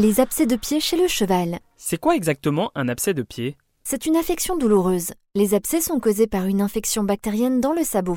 Les abcès de pied chez le cheval. C'est quoi exactement un abcès de pied? C'est une affection douloureuse. Les abcès sont causés par une infection bactérienne dans le sabot.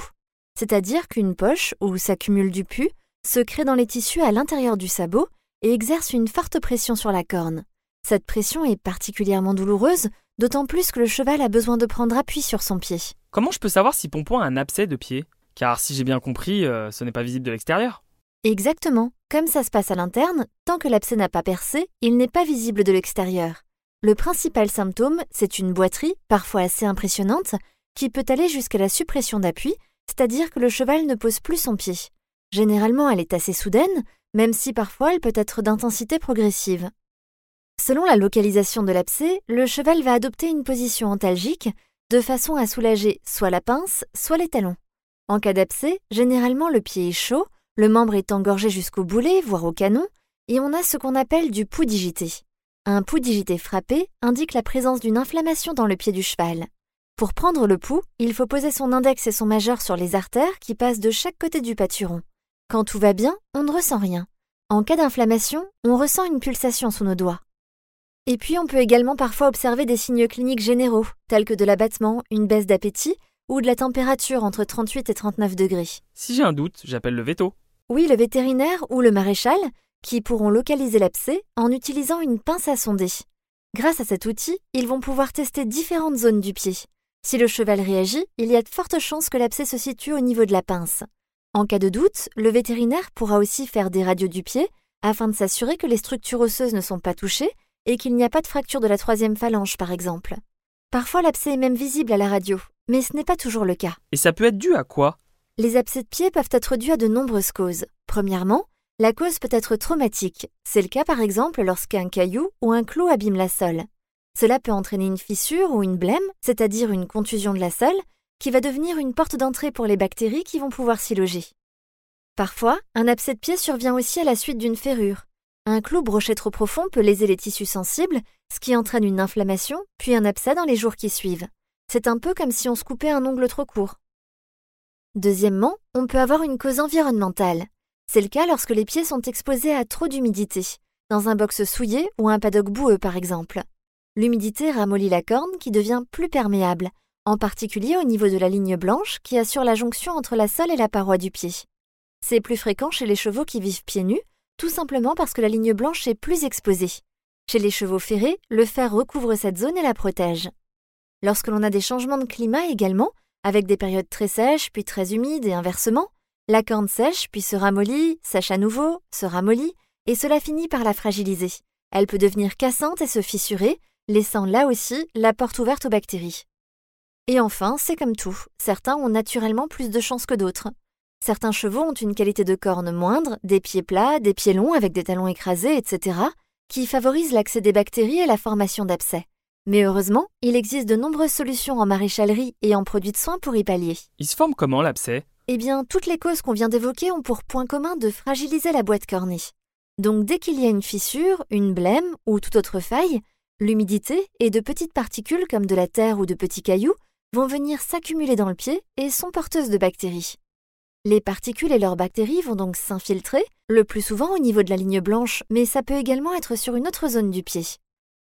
C'est-à-dire qu'une poche, où s'accumule du pus, se crée dans les tissus à l'intérieur du sabot et exerce une forte pression sur la corne. Cette pression est particulièrement douloureuse, d'autant plus que le cheval a besoin de prendre appui sur son pied. Comment je peux savoir si Pompon a un abcès de pied? Car si j'ai bien compris, euh, ce n'est pas visible de l'extérieur. Exactement. Comme ça se passe à l'interne, tant que l'abcès n'a pas percé, il n'est pas visible de l'extérieur. Le principal symptôme, c'est une boiterie, parfois assez impressionnante, qui peut aller jusqu'à la suppression d'appui, c'est-à-dire que le cheval ne pose plus son pied. Généralement, elle est assez soudaine, même si parfois elle peut être d'intensité progressive. Selon la localisation de l'abcès, le cheval va adopter une position antalgique de façon à soulager soit la pince, soit les talons. En cas d'abcès, généralement le pied est chaud, le membre est engorgé jusqu'au boulet, voire au canon, et on a ce qu'on appelle du pouls digité. Un pouls digité frappé indique la présence d'une inflammation dans le pied du cheval. Pour prendre le pouls, il faut poser son index et son majeur sur les artères qui passent de chaque côté du pâturon. Quand tout va bien, on ne ressent rien. En cas d'inflammation, on ressent une pulsation sous nos doigts. Et puis on peut également parfois observer des signes cliniques généraux, tels que de l'abattement, une baisse d'appétit ou de la température entre 38 et 39 degrés. Si j'ai un doute, j'appelle le veto. Oui, le vétérinaire ou le maréchal, qui pourront localiser l'abcès en utilisant une pince à sonder. Grâce à cet outil, ils vont pouvoir tester différentes zones du pied. Si le cheval réagit, il y a de fortes chances que l'abcès se situe au niveau de la pince. En cas de doute, le vétérinaire pourra aussi faire des radios du pied afin de s'assurer que les structures osseuses ne sont pas touchées et qu'il n'y a pas de fracture de la troisième phalange, par exemple. Parfois, l'abcès est même visible à la radio, mais ce n'est pas toujours le cas. Et ça peut être dû à quoi? Les abcès de pied peuvent être dus à de nombreuses causes. Premièrement, la cause peut être traumatique. C'est le cas par exemple lorsqu'un caillou ou un clou abîme la sole. Cela peut entraîner une fissure ou une blême, c'est-à-dire une contusion de la sole, qui va devenir une porte d'entrée pour les bactéries qui vont pouvoir s'y loger. Parfois, un abcès de pied survient aussi à la suite d'une ferrure. Un clou brochet trop profond peut léser les tissus sensibles, ce qui entraîne une inflammation, puis un abcès dans les jours qui suivent. C'est un peu comme si on se coupait un ongle trop court. Deuxièmement, on peut avoir une cause environnementale. C'est le cas lorsque les pieds sont exposés à trop d'humidité, dans un box souillé ou un paddock boueux par exemple. L'humidité ramollit la corne qui devient plus perméable, en particulier au niveau de la ligne blanche qui assure la jonction entre la sole et la paroi du pied. C'est plus fréquent chez les chevaux qui vivent pieds nus, tout simplement parce que la ligne blanche est plus exposée. Chez les chevaux ferrés, le fer recouvre cette zone et la protège. Lorsque l'on a des changements de climat également, avec des périodes très sèches puis très humides et inversement, la corne sèche puis se ramollit, sèche à nouveau, se ramollit, et cela finit par la fragiliser. Elle peut devenir cassante et se fissurer, laissant là aussi la porte ouverte aux bactéries. Et enfin, c'est comme tout, certains ont naturellement plus de chance que d'autres. Certains chevaux ont une qualité de corne moindre, des pieds plats, des pieds longs avec des talons écrasés, etc., qui favorisent l'accès des bactéries et la formation d'abcès. Mais heureusement, il existe de nombreuses solutions en maréchalerie et en produits de soins pour y pallier. Il se forme comment l'abcès? Eh bien, toutes les causes qu'on vient d'évoquer ont pour point commun de fragiliser la boîte cornée. Donc dès qu'il y a une fissure, une blême ou toute autre faille, l'humidité et de petites particules comme de la terre ou de petits cailloux vont venir s'accumuler dans le pied et sont porteuses de bactéries. Les particules et leurs bactéries vont donc s'infiltrer, le plus souvent au niveau de la ligne blanche, mais ça peut également être sur une autre zone du pied.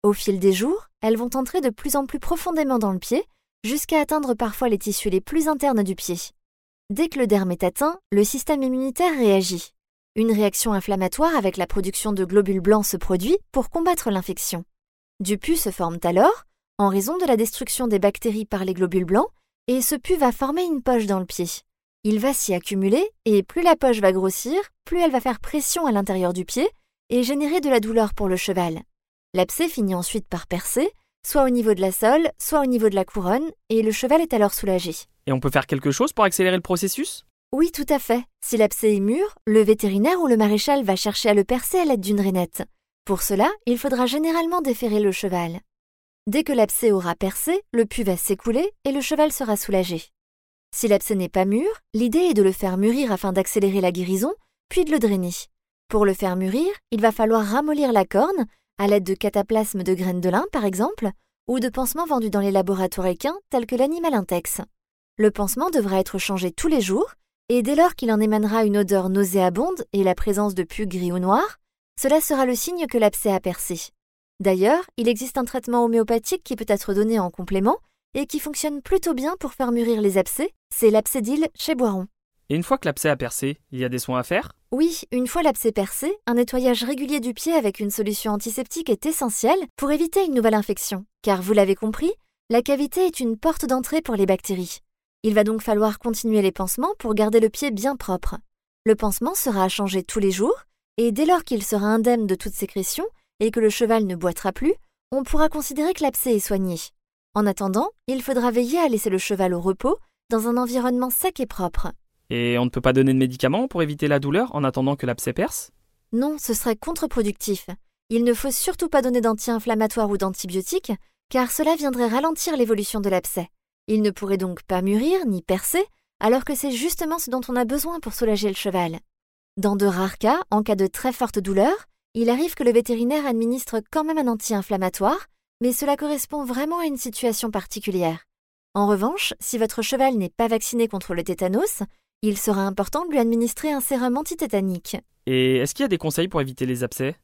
Au fil des jours, elles vont entrer de plus en plus profondément dans le pied, jusqu'à atteindre parfois les tissus les plus internes du pied. Dès que le derme est atteint, le système immunitaire réagit. Une réaction inflammatoire avec la production de globules blancs se produit pour combattre l'infection. Du pus se forme alors, en raison de la destruction des bactéries par les globules blancs, et ce pus va former une poche dans le pied. Il va s'y accumuler, et plus la poche va grossir, plus elle va faire pression à l'intérieur du pied et générer de la douleur pour le cheval. L'abcès finit ensuite par percer, soit au niveau de la sole, soit au niveau de la couronne, et le cheval est alors soulagé. Et on peut faire quelque chose pour accélérer le processus? Oui, tout à fait. Si l'abcès est mûr, le vétérinaire ou le maréchal va chercher à le percer à l'aide d'une rainette. Pour cela, il faudra généralement déférer le cheval. Dès que l'abcès aura percé, le pus va s'écouler et le cheval sera soulagé. Si l'abcès n'est pas mûr, l'idée est de le faire mûrir afin d'accélérer la guérison, puis de le drainer. Pour le faire mûrir, il va falloir ramollir la corne, à l'aide de cataplasmes de graines de lin par exemple, ou de pansements vendus dans les laboratoires équins tels que l'animal intex. Le pansement devra être changé tous les jours, et dès lors qu'il en émanera une odeur nauséabonde et la présence de pus gris ou noir, cela sera le signe que l'abcès a percé. D'ailleurs, il existe un traitement homéopathique qui peut être donné en complément et qui fonctionne plutôt bien pour faire mûrir les abcès, c'est l'abcédile chez Boiron. Et une fois que l'abcès a percé, il y a des soins à faire? Oui, une fois l'abcès percé, un nettoyage régulier du pied avec une solution antiseptique est essentiel pour éviter une nouvelle infection, car vous l'avez compris, la cavité est une porte d'entrée pour les bactéries. Il va donc falloir continuer les pansements pour garder le pied bien propre. Le pansement sera à changer tous les jours, et dès lors qu'il sera indemne de toute sécrétion et que le cheval ne boitera plus, on pourra considérer que l'abcès est soigné. En attendant, il faudra veiller à laisser le cheval au repos dans un environnement sec et propre. Et on ne peut pas donner de médicaments pour éviter la douleur en attendant que l'abcès perce? Non, ce serait contre-productif. Il ne faut surtout pas donner d'anti-inflammatoires ou d'antibiotiques, car cela viendrait ralentir l'évolution de l'abcès. Il ne pourrait donc pas mûrir ni percer, alors que c'est justement ce dont on a besoin pour soulager le cheval. Dans de rares cas, en cas de très forte douleur, il arrive que le vétérinaire administre quand même un anti-inflammatoire, mais cela correspond vraiment à une situation particulière. En revanche, si votre cheval n'est pas vacciné contre le tétanos, il sera important de lui administrer un sérum antitétanique. Et est-ce qu'il y a des conseils pour éviter les abcès?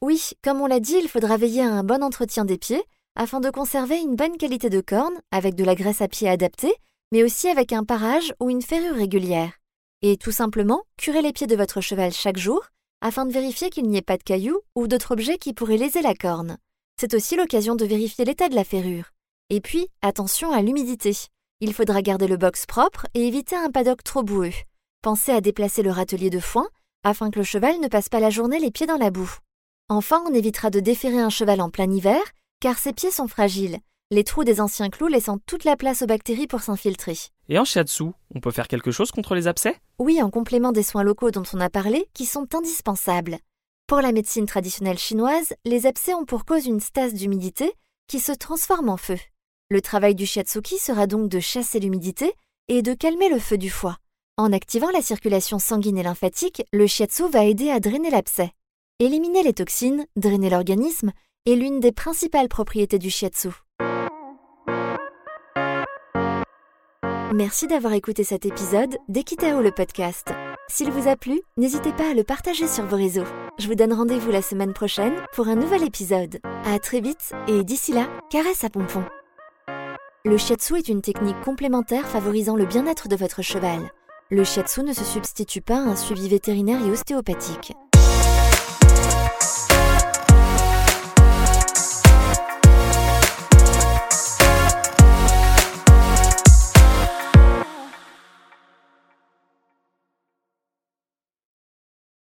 Oui, comme on l'a dit, il faudra veiller à un bon entretien des pieds afin de conserver une bonne qualité de corne avec de la graisse à pied adaptée, mais aussi avec un parage ou une ferrure régulière. Et tout simplement, curez les pieds de votre cheval chaque jour afin de vérifier qu'il n'y ait pas de cailloux ou d'autres objets qui pourraient léser la corne. C'est aussi l'occasion de vérifier l'état de la ferrure. Et puis, attention à l'humidité. Il faudra garder le box propre et éviter un paddock trop boueux. Pensez à déplacer le râtelier de foin afin que le cheval ne passe pas la journée les pieds dans la boue. Enfin, on évitera de déférer un cheval en plein hiver car ses pieds sont fragiles, les trous des anciens clous laissant toute la place aux bactéries pour s'infiltrer. Et en shiatsu, on peut faire quelque chose contre les abcès? Oui, en complément des soins locaux dont on a parlé, qui sont indispensables. Pour la médecine traditionnelle chinoise, les abcès ont pour cause une stase d'humidité qui se transforme en feu. Le travail du shiatsuki sera donc de chasser l'humidité et de calmer le feu du foie. En activant la circulation sanguine et lymphatique, le shiatsu va aider à drainer l'abcès. Éliminer les toxines, drainer l'organisme, est l'une des principales propriétés du shiatsu. Merci d'avoir écouté cet épisode d'Equitao le podcast. S'il vous a plu, n'hésitez pas à le partager sur vos réseaux. Je vous donne rendez-vous la semaine prochaine pour un nouvel épisode. À très vite et d'ici là, caresse à pompon. Le shiatsu est une technique complémentaire favorisant le bien-être de votre cheval. Le shiatsu ne se substitue pas à un suivi vétérinaire et ostéopathique.